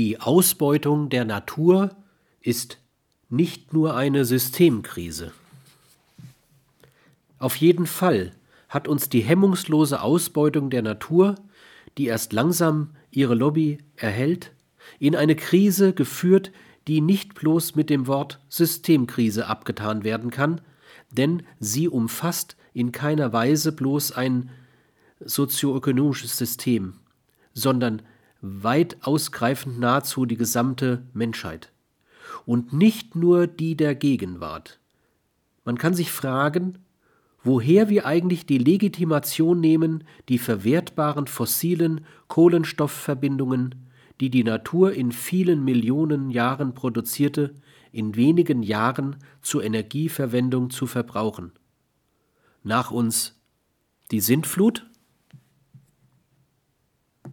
Die Ausbeutung der Natur ist nicht nur eine Systemkrise. Auf jeden Fall hat uns die hemmungslose Ausbeutung der Natur, die erst langsam ihre Lobby erhält, in eine Krise geführt, die nicht bloß mit dem Wort Systemkrise abgetan werden kann, denn sie umfasst in keiner Weise bloß ein sozioökonomisches System, sondern weit ausgreifend nahezu die gesamte Menschheit. Und nicht nur die der Gegenwart. Man kann sich fragen, woher wir eigentlich die Legitimation nehmen, die verwertbaren fossilen Kohlenstoffverbindungen, die die Natur in vielen Millionen Jahren produzierte, in wenigen Jahren zur Energieverwendung zu verbrauchen. Nach uns die Sintflut?